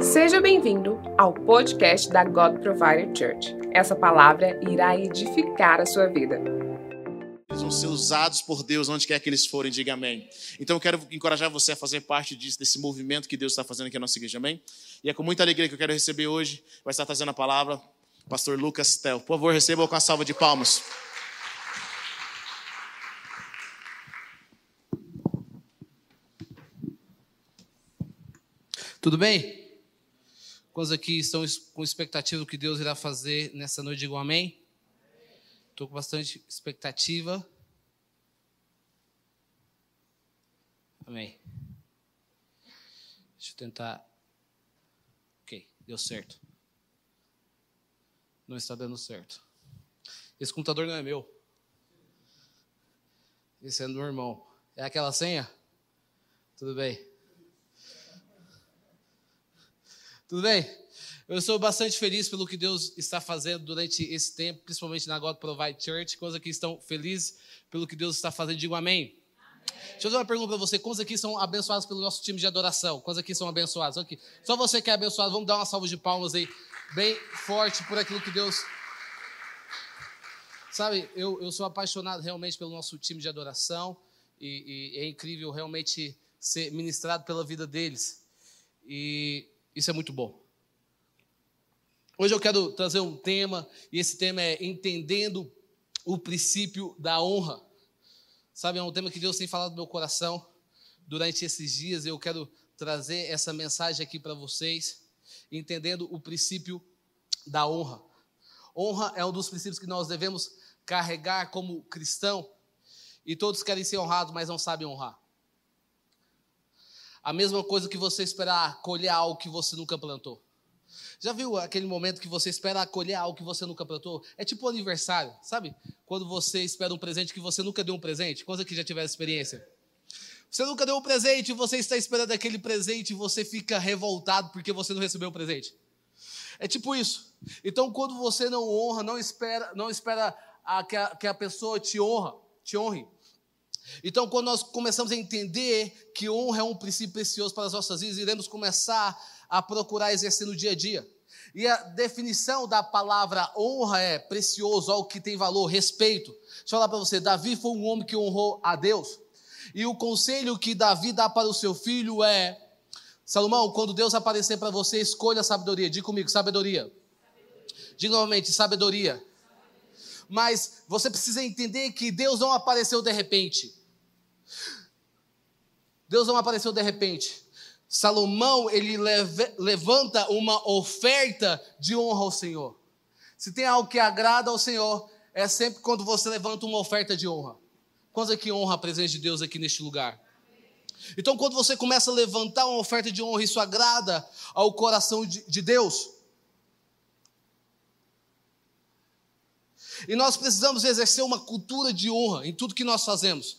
Seja bem-vindo ao podcast da God Provider Church. Essa palavra irá edificar a sua vida. Eles vão ser usados por Deus onde quer que eles forem, diga amém. Então eu quero encorajar você a fazer parte disso, desse movimento que Deus está fazendo aqui na nossa igreja, amém? E é com muita alegria que eu quero receber hoje, vai estar trazendo a palavra, o pastor Lucas Tel. Por favor, receba com a salva de palmas. Tudo bem? Quantos aqui estão com expectativa do que Deus irá fazer nessa noite? Digam amém. Estou com bastante expectativa. Amém. Deixa eu tentar. Ok, deu certo. Não está dando certo. Esse computador não é meu. Esse é do meu irmão. É aquela senha? Tudo bem. Tudo bem? Eu sou bastante feliz pelo que Deus está fazendo durante esse tempo, principalmente na God Provide Church. Quantos aqui estão felizes pelo que Deus está fazendo? Digo amém. amém. Deixa eu fazer uma pergunta para você. Quantos aqui são abençoados pelo nosso time de adoração? Quantos aqui são abençoados? Aqui. Só você que é abençoado. Vamos dar uma salva de palmas aí, bem forte por aquilo que Deus. Sabe, eu, eu sou apaixonado realmente pelo nosso time de adoração e, e é incrível realmente ser ministrado pela vida deles. E isso é muito bom. Hoje eu quero trazer um tema, e esse tema é entendendo o princípio da honra. Sabe, é um tema que Deus tem falado no meu coração durante esses dias, e eu quero trazer essa mensagem aqui para vocês, entendendo o princípio da honra. Honra é um dos princípios que nós devemos carregar como cristão, e todos querem ser honrados, mas não sabem honrar. A mesma coisa que você esperar colher algo que você nunca plantou. Já viu aquele momento que você espera colher algo que você nunca plantou? É tipo um aniversário, sabe? Quando você espera um presente que você nunca deu um presente. Quantos aqui já tiveram experiência? Você nunca deu um presente, você está esperando aquele presente e você fica revoltado porque você não recebeu o presente. É tipo isso. Então, quando você não honra, não espera, não espera a, que, a, que a pessoa te honra, te honre. Então, quando nós começamos a entender que honra é um princípio precioso para as nossas vidas, iremos começar a procurar exercer no dia a dia. E a definição da palavra honra é precioso, algo que tem valor, respeito. Deixa eu falar para você: Davi foi um homem que honrou a Deus. E o conselho que Davi dá para o seu filho é: Salomão, quando Deus aparecer para você, escolha a sabedoria. Diga comigo, sabedoria. Diga novamente, sabedoria mas você precisa entender que Deus não apareceu de repente. Deus não apareceu de repente. Salomão, ele levanta uma oferta de honra ao Senhor. Se tem algo que agrada ao Senhor, é sempre quando você levanta uma oferta de honra. Quantos aqui honra a presença de Deus aqui neste lugar? Então, quando você começa a levantar uma oferta de honra, isso agrada ao coração de, de Deus. E nós precisamos exercer uma cultura de honra em tudo que nós fazemos.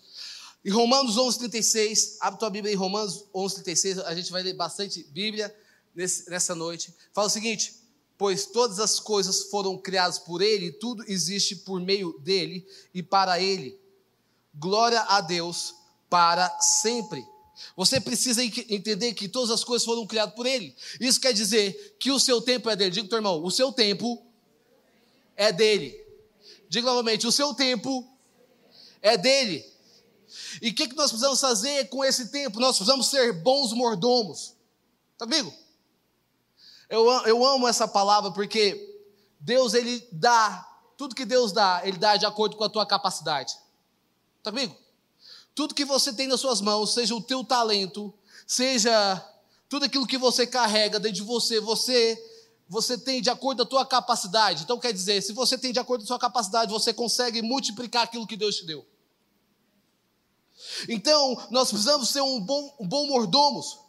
Em Romanos 11:36, abre tua Bíblia em Romanos 11:36, a gente vai ler bastante Bíblia nessa noite. Fala o seguinte: pois todas as coisas foram criadas por Ele, tudo existe por meio dele e para Ele. Glória a Deus para sempre. Você precisa entender que todas as coisas foram criadas por Ele. Isso quer dizer que o seu tempo é dele. Diga, teu irmão, o seu tempo é dele. Diga novamente: o seu tempo é dele. E o que, que nós precisamos fazer com esse tempo? Nós precisamos ser bons mordomos. Tá comigo? Eu, eu amo essa palavra porque Deus, Ele dá, tudo que Deus dá, Ele dá de acordo com a tua capacidade. Tá comigo? Tudo que você tem nas suas mãos, seja o teu talento, seja tudo aquilo que você carrega dentro de você, você você tem de acordo com a tua capacidade. Então quer dizer, se você tem de acordo com a sua capacidade, você consegue multiplicar aquilo que Deus te deu. Então, nós precisamos ser um bom, um bom mordomos.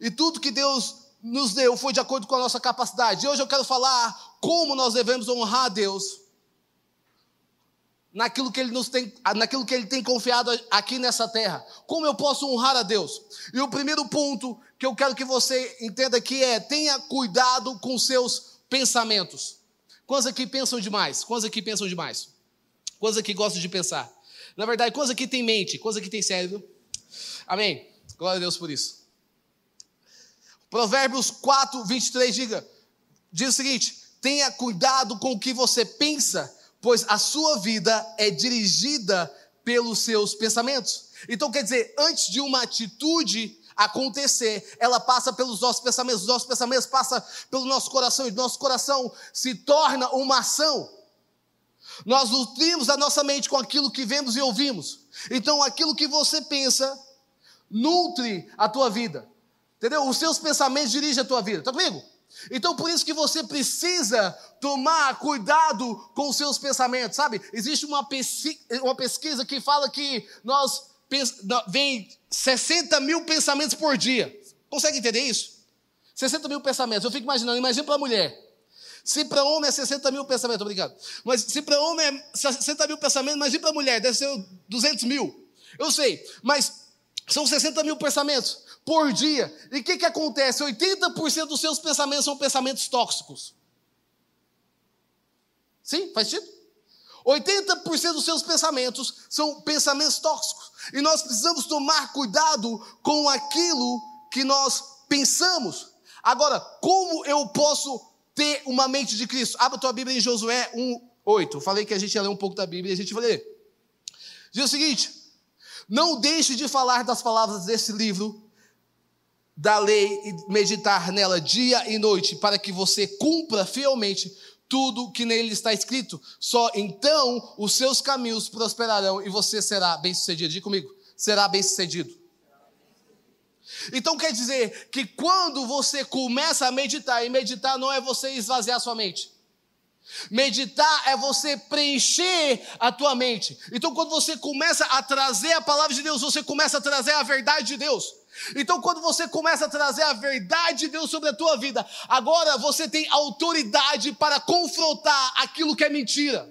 E tudo que Deus nos deu foi de acordo com a nossa capacidade. E hoje eu quero falar como nós devemos honrar a Deus naquilo que ele nos tem, naquilo que ele tem confiado aqui nessa terra. Como eu posso honrar a Deus? E o primeiro ponto que eu quero que você entenda aqui é: tenha cuidado com seus pensamentos. Quantos aqui pensam demais? Quantos aqui pensam demais? Quantos aqui gostam de pensar? Na verdade, quantos aqui tem mente? Quantos aqui tem cérebro? Amém. Glória a Deus por isso. Provérbios 4, 23, diga, diz o seguinte: tenha cuidado com o que você pensa, pois a sua vida é dirigida pelos seus pensamentos. Então, quer dizer, antes de uma atitude acontecer, ela passa pelos nossos pensamentos, os nossos pensamentos passam pelo nosso coração, e nosso coração se torna uma ação. Nós nutrimos a nossa mente com aquilo que vemos e ouvimos. Então, aquilo que você pensa nutre a tua vida. Entendeu? Os seus pensamentos dirigem a tua vida. Está comigo? Então, por isso que você precisa tomar cuidado com os seus pensamentos, sabe? Existe uma, pesquisa, uma pesquisa que fala que nós vem 60 mil pensamentos por dia. Consegue entender isso? 60 mil pensamentos. Eu fico imaginando, imagina para a mulher. Se para homem é 60 mil pensamentos, obrigado. Mas se para homem é 60 mil pensamentos, imagina para mulher, deve ser 200 mil. Eu sei, mas são 60 mil pensamentos por dia. E o que, que acontece? 80% dos seus pensamentos são pensamentos tóxicos. Sim? Faz sentido? 80% dos seus pensamentos são pensamentos tóxicos. E nós precisamos tomar cuidado com aquilo que nós pensamos. Agora, como eu posso ter uma mente de Cristo. Abra a tua Bíblia em Josué 1, 8. falei que a gente ia ler um pouco da Bíblia e a gente vai ler. Diz o seguinte: Não deixe de falar das palavras desse livro da lei e meditar nela dia e noite, para que você cumpra fielmente tudo que nele está escrito. Só então os seus caminhos prosperarão e você será bem-sucedido. Diga comigo: será bem-sucedido. Então quer dizer que quando você começa a meditar, e meditar não é você esvaziar sua mente. Meditar é você preencher a tua mente. Então, quando você começa a trazer a palavra de Deus, você começa a trazer a verdade de Deus. Então, quando você começa a trazer a verdade de Deus sobre a tua vida, agora você tem autoridade para confrontar aquilo que é mentira.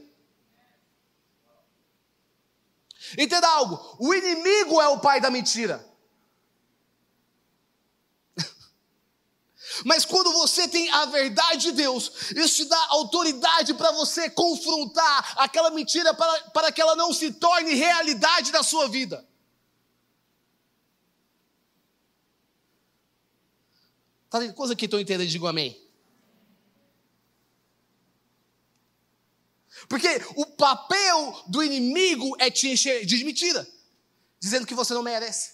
Entenda algo: o inimigo é o pai da mentira. Mas quando você tem a verdade de Deus, isso te dá autoridade para você confrontar aquela mentira para, para que ela não se torne realidade na sua vida. Tá vendo coisa que estou entendendo? Digo amém. Porque o papel do inimigo é te encher de mentira, dizendo que você não merece,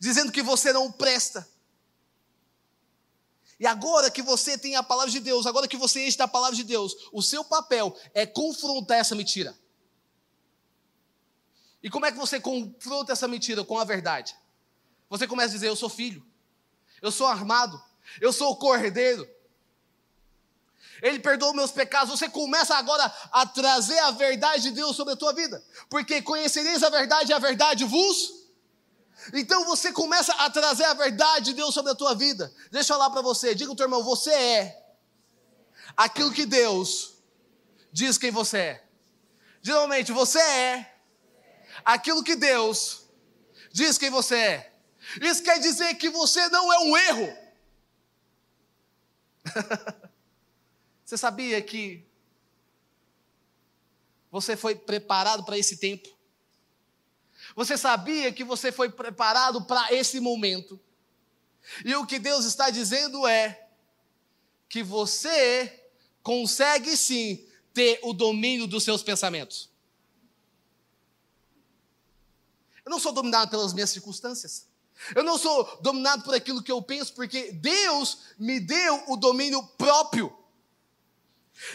dizendo que você não presta, e agora que você tem a palavra de Deus, agora que você está a palavra de Deus, o seu papel é confrontar essa mentira. E como é que você confronta essa mentira com a verdade? Você começa a dizer: Eu sou filho, eu sou armado, eu sou cordeiro. Ele perdoou meus pecados. Você começa agora a trazer a verdade de Deus sobre a tua vida, porque conhecereis a verdade e a verdade vos então você começa a trazer a verdade de Deus sobre a tua vida. Deixa eu falar para você, diga o teu irmão, você é aquilo que Deus diz quem você é. Geralmente você é aquilo que Deus diz quem você é. Isso quer dizer que você não é um erro. você sabia que você foi preparado para esse tempo? Você sabia que você foi preparado para esse momento? E o que Deus está dizendo é que você consegue sim ter o domínio dos seus pensamentos. Eu não sou dominado pelas minhas circunstâncias. Eu não sou dominado por aquilo que eu penso, porque Deus me deu o domínio próprio.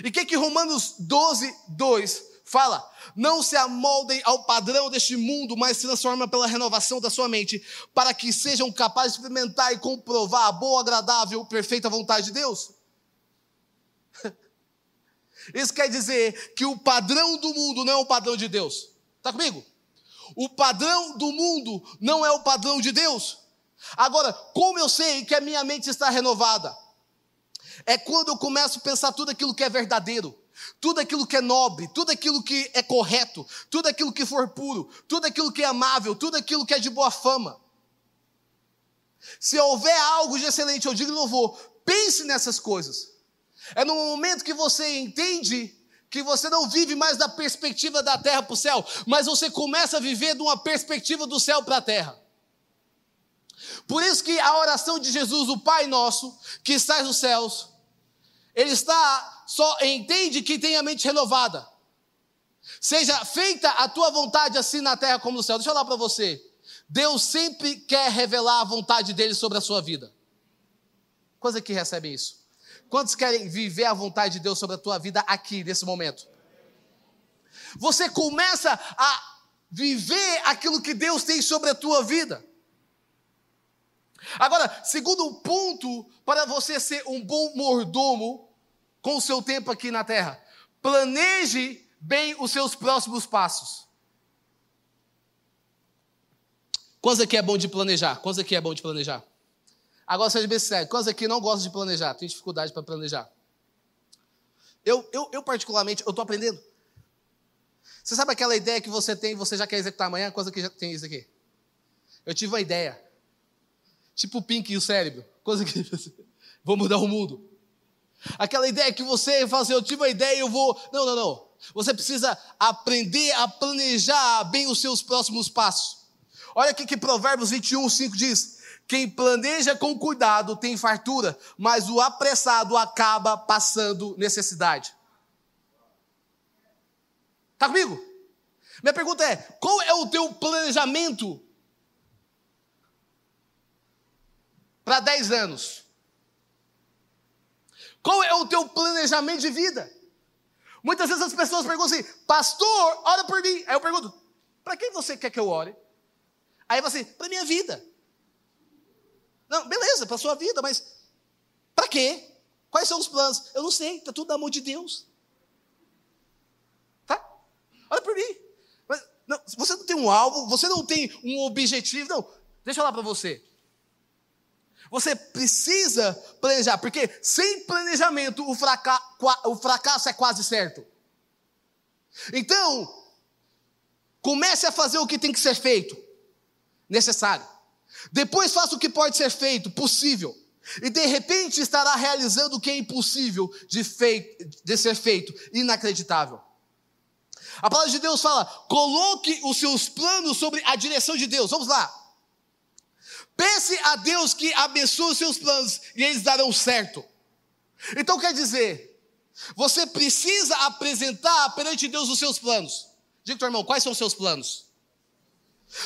E o que, que Romanos 12, 2 fala: não se amoldem ao padrão deste mundo, mas se transformem pela renovação da sua mente, para que sejam capazes de experimentar e comprovar a boa, agradável, perfeita vontade de Deus. Isso quer dizer que o padrão do mundo não é o padrão de Deus. Está comigo? O padrão do mundo não é o padrão de Deus. Agora, como eu sei que a minha mente está renovada? É quando eu começo a pensar tudo aquilo que é verdadeiro tudo aquilo que é nobre, tudo aquilo que é correto, tudo aquilo que for puro, tudo aquilo que é amável, tudo aquilo que é de boa fama. Se houver algo de excelente, eu digo louvor, pense nessas coisas. É no momento que você entende que você não vive mais da perspectiva da terra para o céu, mas você começa a viver de uma perspectiva do céu para a terra. Por isso que a oração de Jesus, o Pai nosso, que está nos céus, ele está só entende que tem a mente renovada. Seja feita a tua vontade assim na terra como no céu. Deixa eu falar para você. Deus sempre quer revelar a vontade dele sobre a sua vida. Quantos que recebem isso? Quantos querem viver a vontade de Deus sobre a tua vida aqui, nesse momento? Você começa a viver aquilo que Deus tem sobre a tua vida. Agora, segundo ponto para você ser um bom mordomo com o seu tempo aqui na terra, planeje bem os seus próximos passos. Quantos aqui é bom de planejar? Quantos aqui é bom de planejar? Agora seja bem sério, quantos aqui não gostam de planejar? Tem dificuldade para planejar? Eu, eu, eu particularmente, eu estou aprendendo. Você sabe aquela ideia que você tem, você já quer executar amanhã? Coisa que já tem isso aqui. Eu tive uma ideia. Tipo o Pink e o cérebro. Coisa que. vou mudar o mundo. Aquela ideia que você fala assim, eu tive uma ideia e eu vou. Não, não, não. Você precisa aprender a planejar bem os seus próximos passos. Olha aqui que Provérbios 21, 5 diz: Quem planeja com cuidado tem fartura, mas o apressado acaba passando necessidade. Está comigo? Minha pergunta é: qual é o teu planejamento para 10 anos? Qual é o teu planejamento de vida? Muitas vezes as pessoas perguntam assim, pastor, ora por mim. Aí eu pergunto, para quem você quer que eu ore? Aí você, assim, para minha vida. Não, beleza, para sua vida, mas para quê? Quais são os planos? Eu não sei, está tudo na mão de Deus. Olha por mim. Mas, não, você não tem um alvo, você não tem um objetivo. Não, deixa eu falar para você. Você precisa planejar, porque sem planejamento o, fraca o fracasso é quase certo. Então, comece a fazer o que tem que ser feito, necessário. Depois faça o que pode ser feito, possível. E de repente estará realizando o que é impossível de, de ser feito, inacreditável. A palavra de Deus fala: coloque os seus planos sobre a direção de Deus. Vamos lá. Pense a Deus que abençoe os seus planos e eles darão certo. Então quer dizer, você precisa apresentar perante Deus os seus planos. Diga irmão, quais são os seus planos?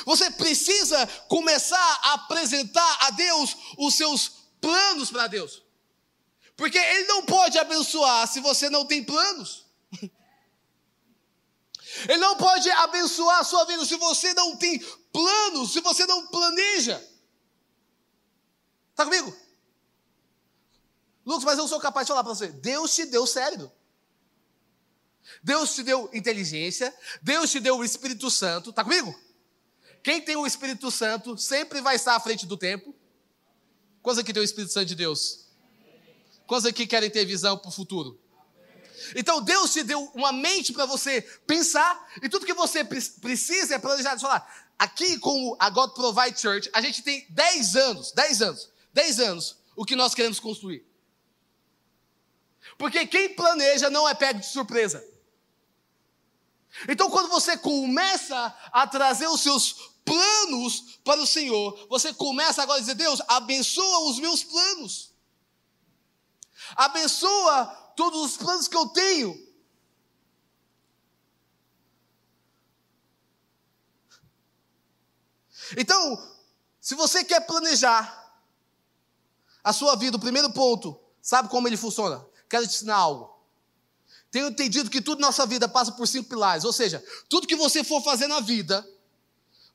Você precisa começar a apresentar a Deus os seus planos para Deus. Porque Ele não pode abençoar se você não tem planos. Ele não pode abençoar a sua vida se você não tem planos, se você não planeja. Está comigo? Lucas, mas eu sou capaz de falar para você: Deus te deu cérebro. Deus te deu inteligência, Deus te deu o Espírito Santo, está comigo? Quem tem o Espírito Santo sempre vai estar à frente do tempo. Quantos aqui tem o Espírito Santo de Deus? Quantos aqui querem ter visão para o futuro? Então Deus te deu uma mente para você pensar, e tudo que você precisa é planejar. Deixa eu falar, aqui como a God Provide Church, a gente tem 10 anos, 10 anos, 10 anos, o que nós queremos construir. Porque quem planeja não é pego de surpresa. Então, quando você começa a trazer os seus planos para o Senhor, você começa agora a dizer: Deus, abençoa os meus planos, abençoa todos os planos que eu tenho. Então, se você quer planejar a sua vida, o primeiro ponto, sabe como ele funciona? Quero te ensinar algo. Tenho entendido que tudo na nossa vida passa por cinco pilares, ou seja, tudo que você for fazer na vida,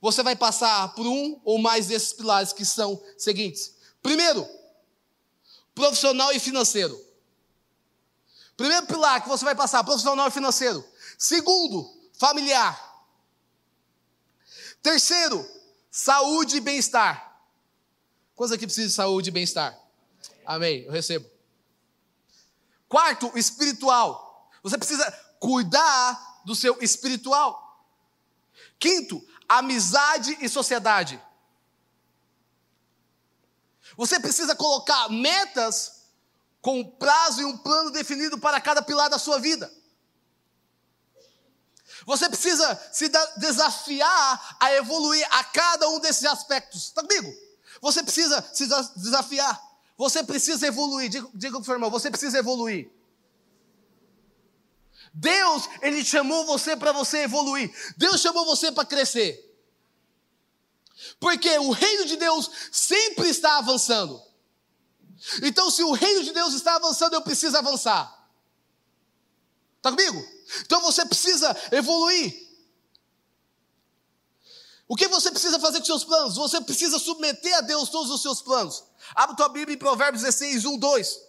você vai passar por um ou mais desses pilares que são seguintes. Primeiro, profissional e financeiro. Primeiro pilar que você vai passar, profissional e financeiro. Segundo, familiar. Terceiro, saúde e bem-estar. Quantos aqui precisam de saúde e bem-estar? Amém, eu recebo. Quarto, espiritual. Você precisa cuidar do seu espiritual. Quinto, amizade e sociedade. Você precisa colocar metas com prazo e um plano definido para cada pilar da sua vida. Você precisa se desafiar a evoluir a cada um desses aspectos. Está comigo? Você precisa se desafiar. Você precisa evoluir. Diga, para o seu irmão, você precisa evoluir. Deus, Ele chamou você para você evoluir. Deus chamou você para crescer. Porque o reino de Deus sempre está avançando. Então, se o reino de Deus está avançando, eu preciso avançar. Está comigo? Então você precisa evoluir. O que você precisa fazer com seus planos? Você precisa submeter a Deus todos os seus planos. Abra tua Bíblia em Provérbios 16, 1, 2.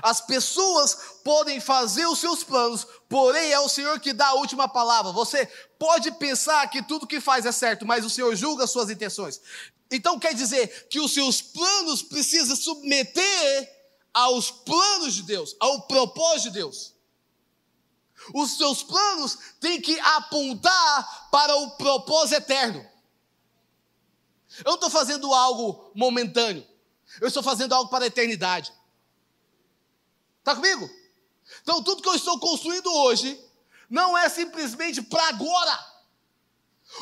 As pessoas podem fazer os seus planos, porém é o Senhor que dá a última palavra. Você pode pensar que tudo que faz é certo, mas o Senhor julga as suas intenções. Então quer dizer que os seus planos precisam submeter aos planos de Deus, ao propósito de Deus. Os seus planos têm que apontar para o propósito eterno. Eu não estou fazendo algo momentâneo. Eu estou fazendo algo para a eternidade. Está comigo? Então, tudo que eu estou construindo hoje não é simplesmente para agora.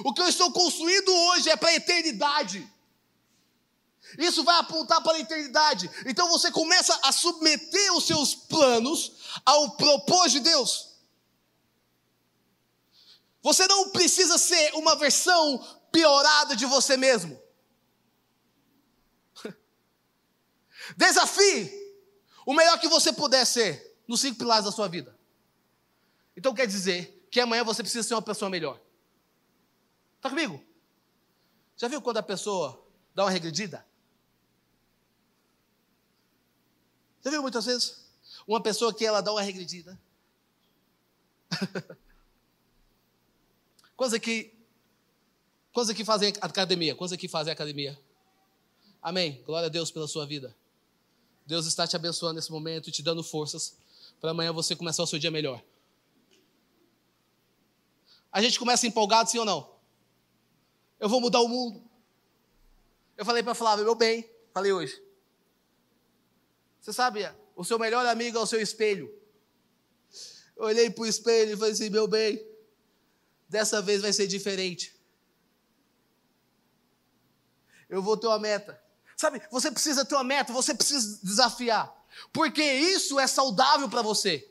O que eu estou construindo hoje é para a eternidade. Isso vai apontar para a eternidade. Então você começa a submeter os seus planos ao propósito de Deus. Você não precisa ser uma versão piorada de você mesmo. Desafie o melhor que você puder ser nos cinco pilares da sua vida. Então quer dizer que amanhã você precisa ser uma pessoa melhor. Está comigo? Já viu quando a pessoa dá uma regredida? Já viu muitas vezes? Uma pessoa que ela dá uma regredida. Quantos aqui, quantos aqui fazem academia? Quantos aqui fazem academia? Amém. Glória a Deus pela sua vida. Deus está te abençoando nesse momento e te dando forças para amanhã você começar o seu dia melhor. A gente começa empolgado, sim ou não? Eu vou mudar o mundo. Eu falei para Flávia, meu bem, falei hoje. Você sabe, o seu melhor amigo é o seu espelho. Eu olhei para o espelho e falei assim, meu bem, dessa vez vai ser diferente. Eu vou ter uma meta. Sabe, você precisa ter uma meta, você precisa desafiar. Porque isso é saudável para você.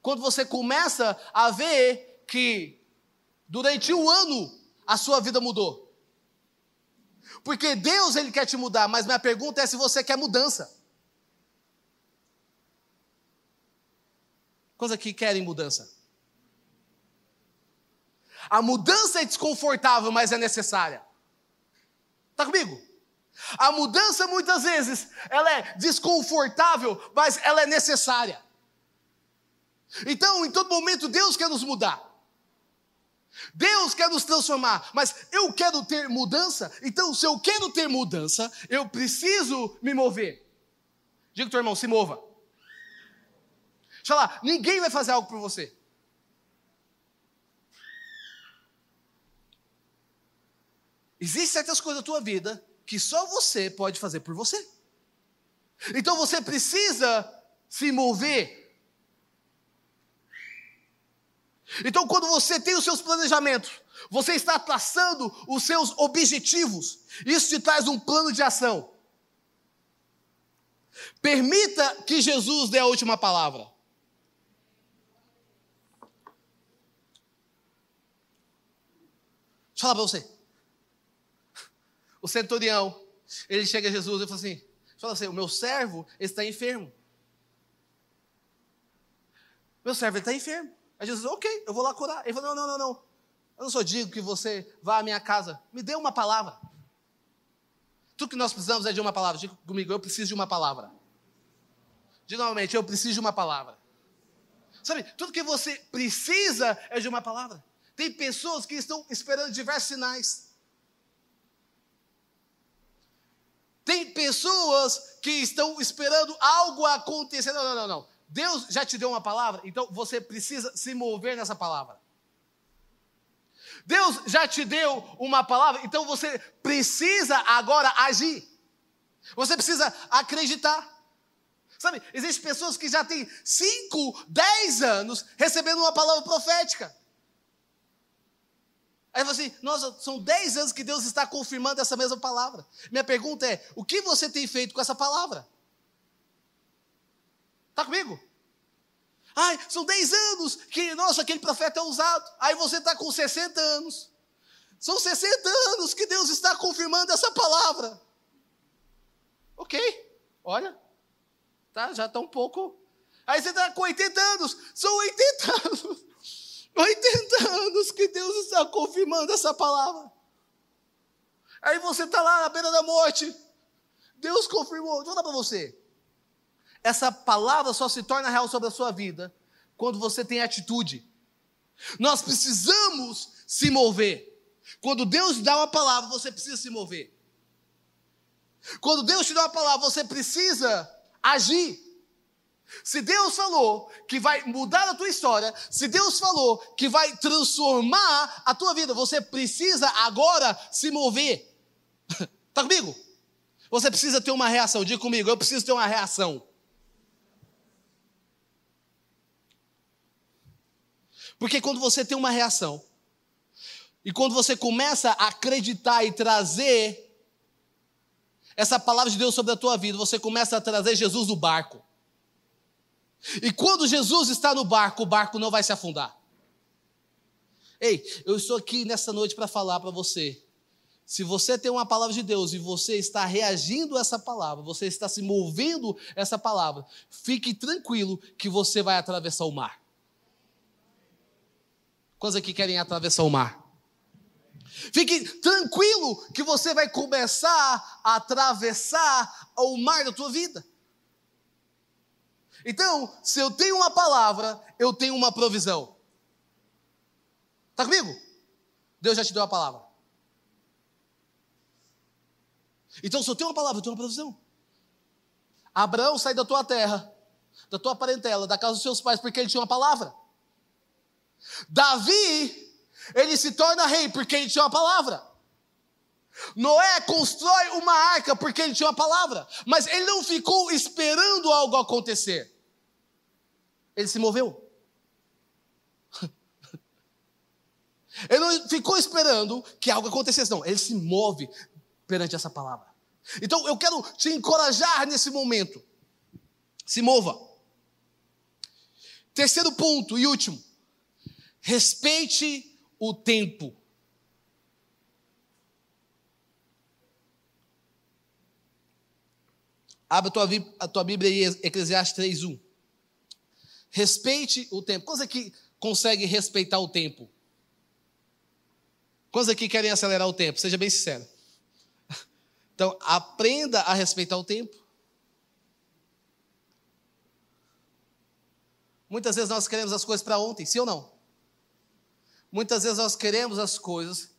Quando você começa a ver que durante um ano a sua vida mudou. Porque Deus ele quer te mudar, mas minha pergunta é se você quer mudança. Quantos aqui querem mudança? A mudança é desconfortável, mas é necessária. Está comigo? A mudança muitas vezes ela é desconfortável, mas ela é necessária. Então, em todo momento, Deus quer nos mudar. Deus quer nos transformar, mas eu quero ter mudança. Então, se eu quero ter mudança, eu preciso me mover. Diga teu irmão, se mova. Deixa lá, ninguém vai fazer algo por você. Existem certas coisas na tua vida que só você pode fazer por você. Então você precisa se mover. Então, quando você tem os seus planejamentos, você está traçando os seus objetivos, isso te traz um plano de ação. Permita que Jesus dê a última palavra. Deixa eu falar para você. O centurião, ele chega a Jesus e fala assim: fala assim, o meu servo está enfermo. Meu servo está enfermo. Aí Jesus, ok, eu vou lá curar. Ele falou: não, não, não, não. Eu não só digo que você vá à minha casa. Me dê uma palavra. Tudo que nós precisamos é de uma palavra. Diga comigo, eu preciso de uma palavra. Diga novamente, eu preciso de uma palavra. Sabe, tudo que você precisa é de uma palavra. Tem pessoas que estão esperando diversos sinais. Tem pessoas que estão esperando algo acontecer. Não, não, não, não. Deus já te deu uma palavra, então você precisa se mover nessa palavra. Deus já te deu uma palavra, então você precisa agora agir. Você precisa acreditar. Sabe, existem pessoas que já têm 5, 10 anos recebendo uma palavra profética. Aí você, assim, nossa, são 10 anos que Deus está confirmando essa mesma palavra. Minha pergunta é: o que você tem feito com essa palavra? Está comigo? Ai, são 10 anos que, nossa, aquele profeta é usado. Aí você está com 60 anos. São 60 anos que Deus está confirmando essa palavra. Ok, olha, tá, já está um pouco. Aí você está com 80 anos. São 80 anos. 80 anos que Deus está confirmando essa palavra. Aí você está lá na beira da morte. Deus confirmou. Vou dar para você. Essa palavra só se torna real sobre a sua vida quando você tem atitude. Nós precisamos se mover. Quando Deus dá uma palavra, você precisa se mover. Quando Deus te dá uma palavra, você precisa agir. Se Deus falou que vai mudar a tua história, se Deus falou que vai transformar a tua vida, você precisa agora se mover. Está comigo? Você precisa ter uma reação. Diga comigo, eu preciso ter uma reação. Porque quando você tem uma reação, e quando você começa a acreditar e trazer essa palavra de Deus sobre a tua vida, você começa a trazer Jesus no barco. E quando Jesus está no barco, o barco não vai se afundar. Ei, eu estou aqui nessa noite para falar para você. Se você tem uma palavra de Deus e você está reagindo a essa palavra, você está se movendo essa palavra, fique tranquilo que você vai atravessar o mar. Quantos aqui querem atravessar o mar? Fique tranquilo que você vai começar a atravessar o mar da tua vida. Então, se eu tenho uma palavra, eu tenho uma provisão. Está comigo? Deus já te deu a palavra. Então, se eu tenho uma palavra, eu tenho uma provisão. Abraão sai da tua terra, da tua parentela, da casa dos seus pais, porque ele tinha uma palavra. Davi, ele se torna rei porque ele tinha uma palavra. Noé constrói uma arca porque ele tinha uma palavra, mas ele não ficou esperando algo acontecer. Ele se moveu. Ele não ficou esperando que algo acontecesse, não. Ele se move perante essa palavra. Então eu quero te encorajar nesse momento. Se mova. Terceiro ponto e último. Respeite o tempo. Abra a tua, a tua Bíblia aí, Eclesiastes 3.1. Respeite o tempo. Quantos aqui consegue respeitar o tempo? Quantos aqui querem acelerar o tempo? Seja bem sincero. Então, aprenda a respeitar o tempo. Muitas vezes nós queremos as coisas para ontem, sim ou não? Muitas vezes nós queremos as coisas.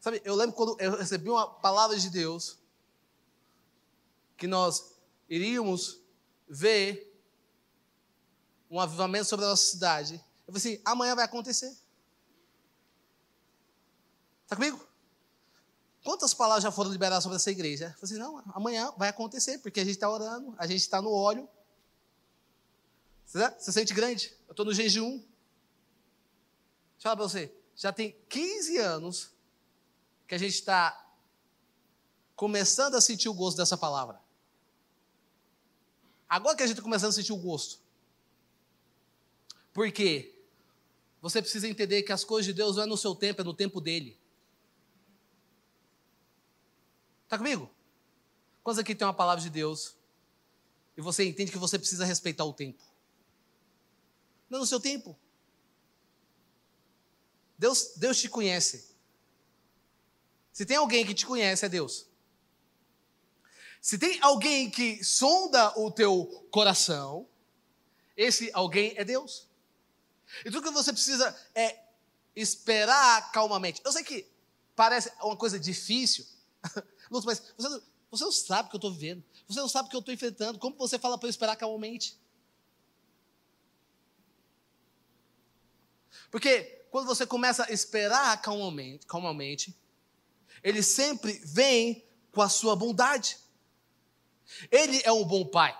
Sabe, eu lembro quando eu recebi uma palavra de Deus que nós iríamos ver um avivamento sobre a nossa cidade. Eu falei assim: amanhã vai acontecer. Está comigo? Quantas palavras já foram liberadas sobre essa igreja? Eu falei assim: não, amanhã vai acontecer, porque a gente está orando, a gente está no óleo. Você, você sente grande? Eu estou no jejum. Deixa eu falar para você. Já tem 15 anos que a gente está começando a sentir o gosto dessa palavra. Agora que a gente está começando a sentir o gosto. Por quê? Você precisa entender que as coisas de Deus não é no seu tempo, é no tempo dele. Está comigo? Quantos aqui tem uma palavra de Deus e você entende que você precisa respeitar o tempo? Não é no seu tempo. Deus, Deus te conhece. Se tem alguém que te conhece, é Deus. Se tem alguém que sonda o teu coração, esse alguém é Deus. E tudo que você precisa é esperar calmamente. Eu sei que parece uma coisa difícil, mas você não, você não sabe o que eu estou vivendo. Você não sabe o que eu estou enfrentando. Como você fala para eu esperar calmamente? Porque quando você começa a esperar calmamente, calmamente, ele sempre vem com a sua bondade. Ele é um bom pai.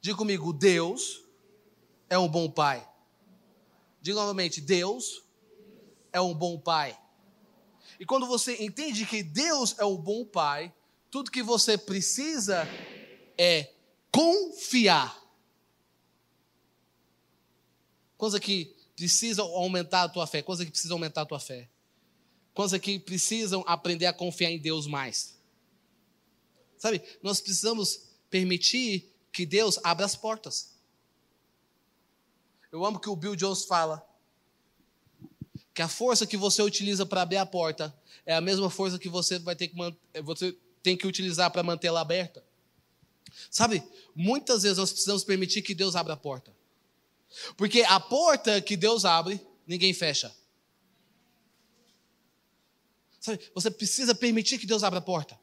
Diga comigo, Deus é um bom pai. Diga novamente: Deus é um bom pai. E quando você entende que Deus é um bom pai, tudo que você precisa é confiar. Quantos aqui precisam aumentar a tua fé? Quantos aqui precisam aumentar a tua fé? Quantos aqui precisam aprender a confiar em Deus mais? Sabe, nós precisamos permitir que Deus abra as portas. Eu amo que o Bill Jones fala que a força que você utiliza para abrir a porta é a mesma força que você vai ter que você tem que utilizar para mantê-la aberta. Sabe, muitas vezes nós precisamos permitir que Deus abra a porta. Porque a porta que Deus abre, ninguém fecha. Sabe, você precisa permitir que Deus abra a porta.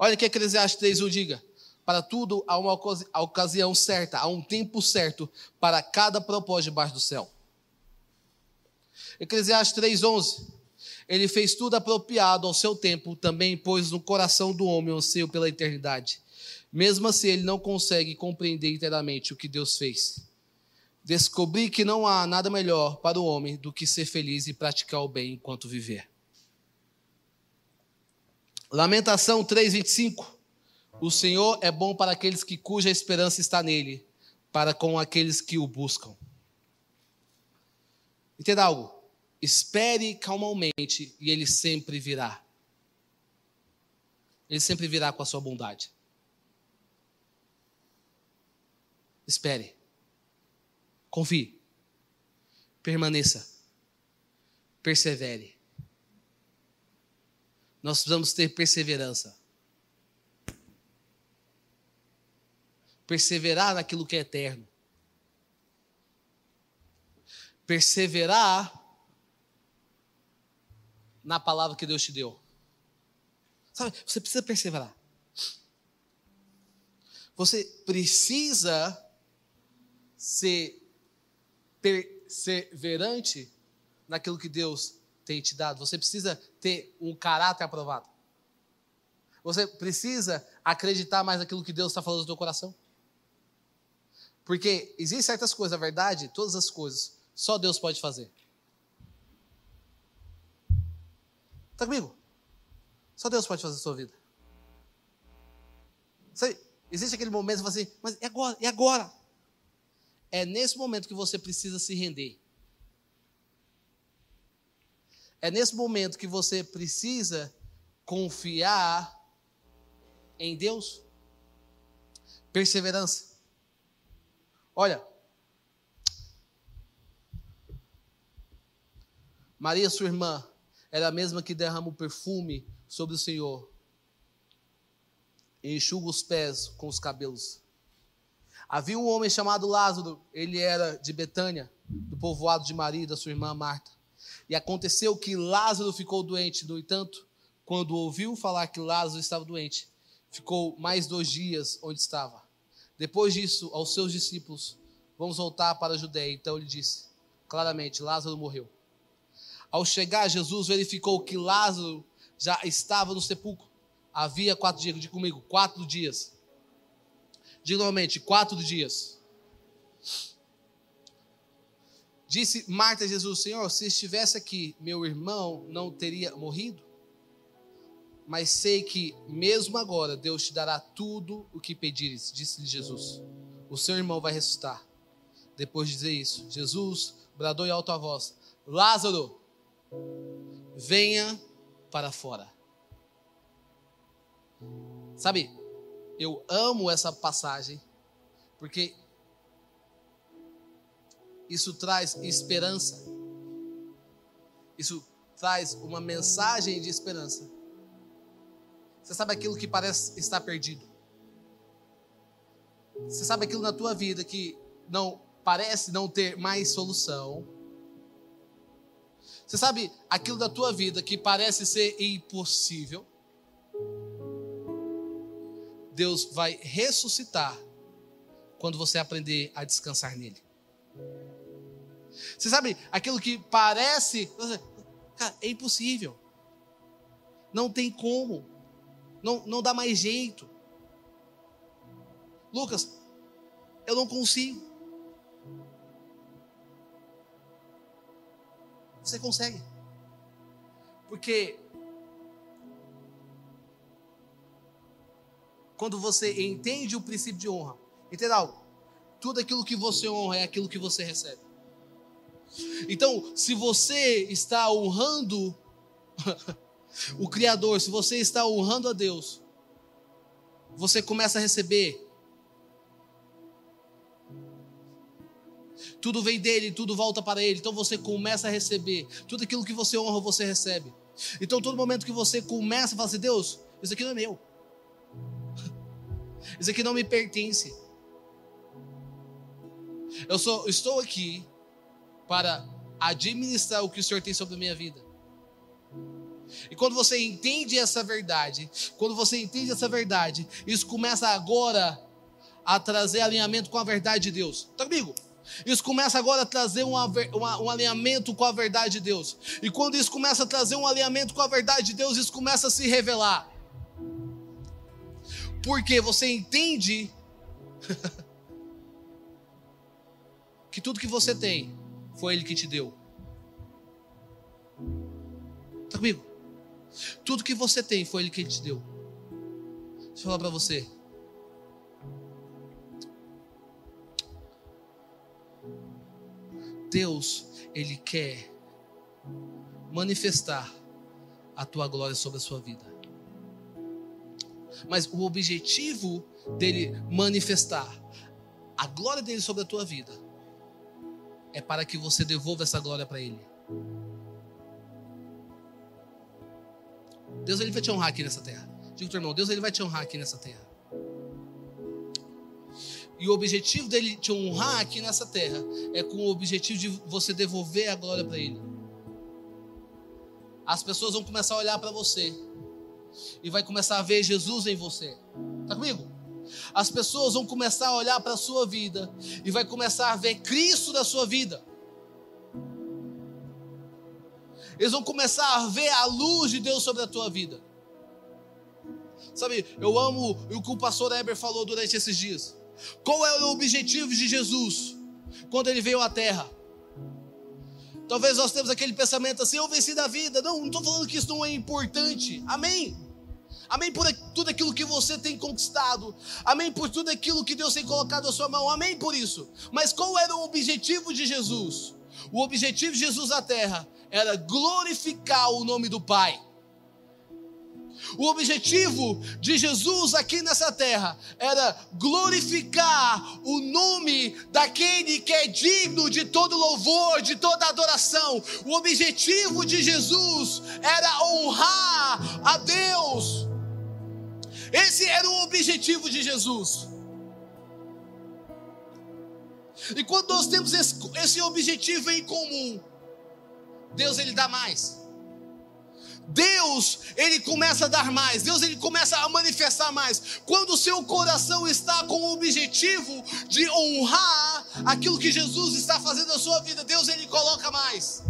Olha o que Eclesiastes 3.1 diga. Para tudo há uma ocasião certa, há um tempo certo para cada propósito debaixo do céu. Eclesiastes 3,11. Ele fez tudo apropriado ao seu tempo, também pôs no coração do homem o anseio pela eternidade. Mesmo assim, ele não consegue compreender inteiramente o que Deus fez. Descobri que não há nada melhor para o homem do que ser feliz e praticar o bem enquanto viver. Lamentação 3:25. O Senhor é bom para aqueles que cuja esperança está nele, para com aqueles que o buscam. Entenda algo? Espere calmamente e ele sempre virá. Ele sempre virá com a sua bondade. Espere. Confie. Permaneça. Persevere. Nós precisamos ter perseverança. Perseverar naquilo que é eterno. Perseverar na palavra que Deus te deu. Sabe, você precisa perseverar. Você precisa ser perseverante naquilo que Deus tem te dado. Você precisa ter um caráter aprovado. Você precisa acreditar mais naquilo que Deus está falando no teu coração. Porque existem certas coisas, a verdade, todas as coisas, só Deus pode fazer. Está comigo? Só Deus pode fazer a sua vida. Sabe, existe aquele momento você assim, mas é agora, é agora. É nesse momento que você precisa se render. É nesse momento que você precisa confiar em Deus. Perseverança. Olha, Maria, sua irmã, era a mesma que derrama o perfume sobre o Senhor e enxuga os pés com os cabelos. Havia um homem chamado Lázaro, ele era de Betânia, do povoado de Maria da sua irmã Marta. E aconteceu que Lázaro ficou doente, no entanto, quando ouviu falar que Lázaro estava doente, ficou mais dois dias onde estava. Depois disso, aos seus discípulos, vamos voltar para a Judéia. Então ele disse claramente: Lázaro morreu. Ao chegar, Jesus verificou que Lázaro já estava no sepulcro. Havia quatro dias, diga comigo, quatro dias. Diga novamente, quatro dias. Disse Marta a Jesus: Senhor, se estivesse aqui, meu irmão não teria morrido? Mas sei que, mesmo agora, Deus te dará tudo o que pedires, disse-lhe Jesus. O seu irmão vai ressuscitar. Depois de dizer isso, Jesus bradou em alta voz: Lázaro, venha para fora. Sabe, eu amo essa passagem, porque isso traz esperança. Isso traz uma mensagem de esperança. Você sabe aquilo que parece estar perdido? Você sabe aquilo na tua vida que não parece não ter mais solução? Você sabe aquilo da tua vida que parece ser impossível? Deus vai ressuscitar quando você aprender a descansar nele. Você sabe aquilo que parece, cara, é impossível. Não tem como. Não, não dá mais jeito. Lucas, eu não consigo. Você consegue. Porque quando você entende o princípio de honra, entenda algo. Tudo aquilo que você honra é aquilo que você recebe. Então, se você está honrando o Criador, se você está honrando a Deus, você começa a receber. Tudo vem dele, tudo volta para ele. Então você começa a receber. Tudo aquilo que você honra, você recebe. Então, todo momento que você começa a falar assim: Deus, isso aqui não é meu. Isso aqui não me pertence. Eu só estou aqui para administrar o que o Senhor tem sobre a minha vida. E quando você entende essa verdade, quando você entende essa verdade, isso começa agora a trazer alinhamento com a verdade de Deus. Tá comigo? Isso começa agora a trazer um, um, alinhamento com a verdade de Deus. E quando isso começa a trazer um alinhamento com a verdade de Deus, isso começa a se revelar. Porque você entende que tudo que você tem foi Ele que te deu. Está comigo? Tudo que você tem foi Ele que te deu. Deixa eu falar para você. Deus, Ele quer manifestar a tua glória sobre a sua vida. Mas o objetivo dele manifestar a glória dele sobre a tua vida é para que você devolva essa glória para ele. Deus ele vai te honrar aqui nessa terra. Diga teu irmão, Deus ele vai te honrar aqui nessa terra. E o objetivo dele te honrar aqui nessa terra é com o objetivo de você devolver a glória para ele. As pessoas vão começar a olhar para você e vai começar a ver Jesus em você. Está comigo? As pessoas vão começar a olhar para a sua vida e vai começar a ver Cristo na sua vida. Eles vão começar a ver a luz de Deus sobre a tua vida. Sabe, eu amo o que o pastor Eber falou durante esses dias. Qual é o objetivo de Jesus quando ele veio à terra? Talvez nós temos aquele pensamento assim: eu venci da vida. Não, não estou falando que isso não é importante. Amém. Amém por tudo aquilo que você tem conquistado. Amém por tudo aquilo que Deus tem colocado na sua mão. Amém por isso. Mas qual era o objetivo de Jesus? O objetivo de Jesus na terra era glorificar o nome do Pai. O objetivo de Jesus aqui nessa terra era glorificar o nome daquele que é digno de todo louvor, de toda adoração. O objetivo de Jesus era honrar a Deus. Esse era o objetivo de Jesus. E quando nós temos esse, objetivo em comum, Deus ele dá mais. Deus, ele começa a dar mais, Deus, ele começa a manifestar mais. Quando o seu coração está com o objetivo de honrar aquilo que Jesus está fazendo na sua vida, Deus, ele coloca mais.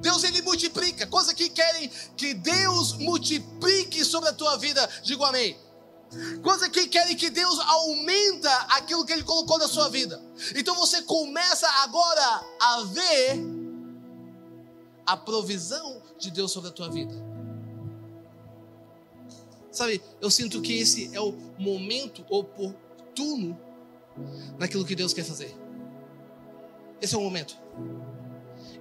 Deus, ele multiplica. Coisa que querem que Deus multiplique sobre a tua vida, digo amém. Coisa que querem que Deus aumenta aquilo que Ele colocou na sua vida. Então você começa agora a ver a provisão de Deus sobre a tua vida. Sabe, eu sinto que esse é o momento oportuno naquilo que Deus quer fazer. Esse é o momento.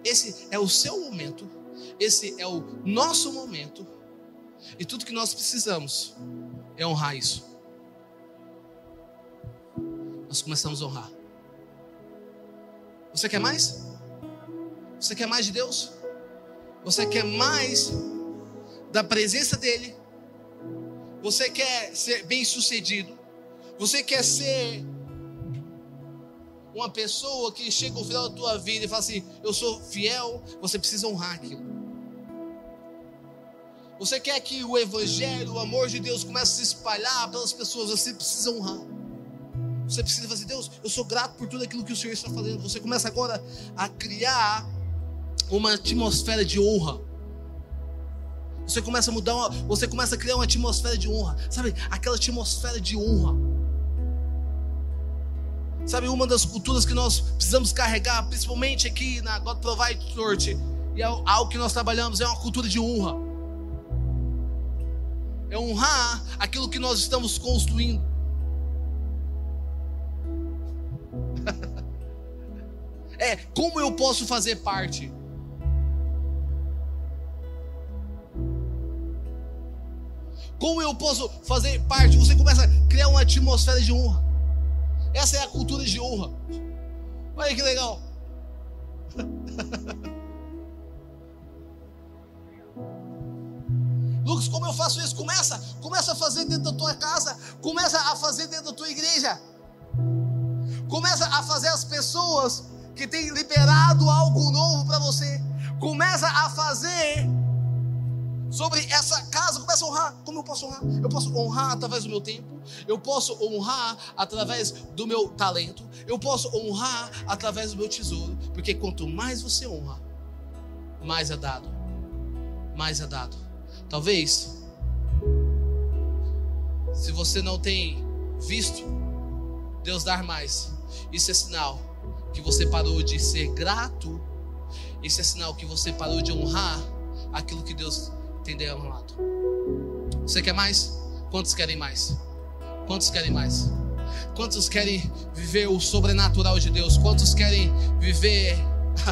Esse é o seu momento. Esse é o nosso momento. E tudo que nós precisamos é honrar isso. Nós começamos a honrar. Você quer mais? Você quer mais de Deus? Você quer mais da presença dEle? Você quer ser bem sucedido? Você quer ser uma pessoa que chega ao final da tua vida e fala assim: Eu sou fiel, você precisa honrar aquilo. Você quer que o Evangelho, o amor de Deus comece a se espalhar pelas pessoas, você precisa honrar. Você precisa fazer, Deus, eu sou grato por tudo aquilo que o Senhor está fazendo. Você começa agora a criar uma atmosfera de honra. Você começa a mudar, uma, você começa a criar uma atmosfera de honra. Sabe, aquela atmosfera de honra. Sabe, uma das culturas que nós precisamos carregar, principalmente aqui na God Provide Church, E é algo que nós trabalhamos é uma cultura de honra. É honrar aquilo que nós estamos construindo. é como eu posso fazer parte. Como eu posso fazer parte? Você começa a criar uma atmosfera de honra. Essa é a cultura de honra. Olha que legal. Eu faço isso? Começa, começa a fazer dentro da tua casa, começa a fazer dentro da tua igreja. Começa a fazer as pessoas que têm liberado algo novo para você. Começa a fazer sobre essa casa, começa a honrar. Como eu posso honrar? Eu posso honrar através do meu tempo, eu posso honrar através do meu talento, eu posso honrar através do meu tesouro, porque quanto mais você honra, mais é dado. Mais é dado. Talvez, se você não tem visto Deus dar mais, isso é sinal que você parou de ser grato, isso é sinal que você parou de honrar aquilo que Deus tem derramado. Você quer mais? Quantos querem mais? Quantos querem mais? Quantos querem viver o sobrenatural de Deus? Quantos querem viver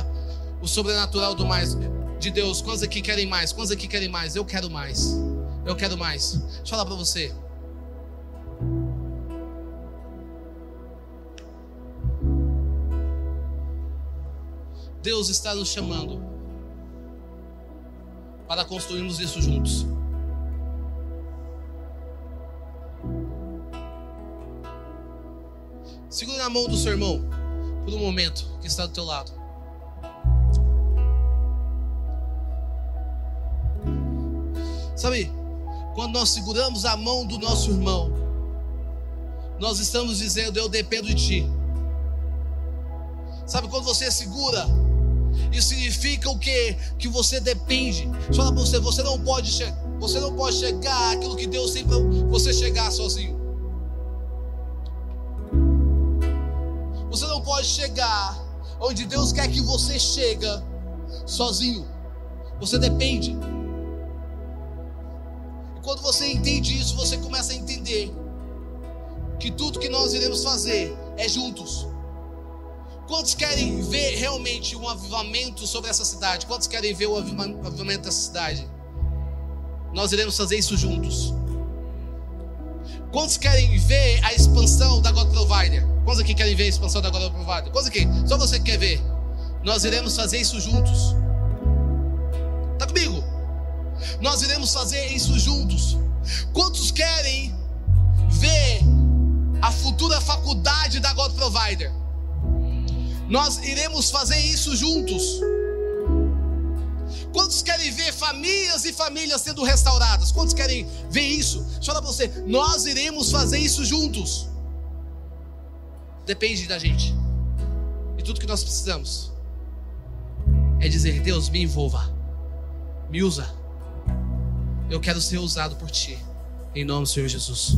o sobrenatural do mais de Deus? Quantos aqui querem mais? Quantos aqui querem mais? Eu quero mais. Eu quero mais. Deixa eu falar para você. Deus está nos chamando para construirmos isso juntos. Segure na mão do seu irmão por um momento que está do teu lado. Sabe, quando nós seguramos a mão do nosso irmão, nós estamos dizendo: Eu dependo de ti. Sabe quando você segura isso significa o quê? Que você depende. Falar para você, você não pode chegar, você não pode chegar aquilo que Deus tem para você chegar sozinho. Você não pode chegar onde Deus quer que você chega sozinho. Você depende. E quando você entende isso, você começa a entender que tudo que nós iremos fazer é juntos. Quantos querem ver realmente um avivamento sobre essa cidade? Quantos querem ver o avivamento dessa cidade? Nós iremos fazer isso juntos. Quantos querem ver a expansão da God Provider? Quantos aqui querem ver a expansão da God Provider? Quantos aqui? Só você quer ver? Nós iremos fazer isso juntos. Tá comigo? Nós iremos fazer isso juntos. Quantos querem ver a futura faculdade da God Provider? Nós iremos fazer isso juntos. Quantos querem ver famílias e famílias sendo restauradas? Quantos querem ver isso? Falar para você, nós iremos fazer isso juntos. Depende da gente. E tudo que nós precisamos é dizer: Deus, me envolva, me usa. Eu quero ser usado por Ti. Em nome do Senhor Jesus.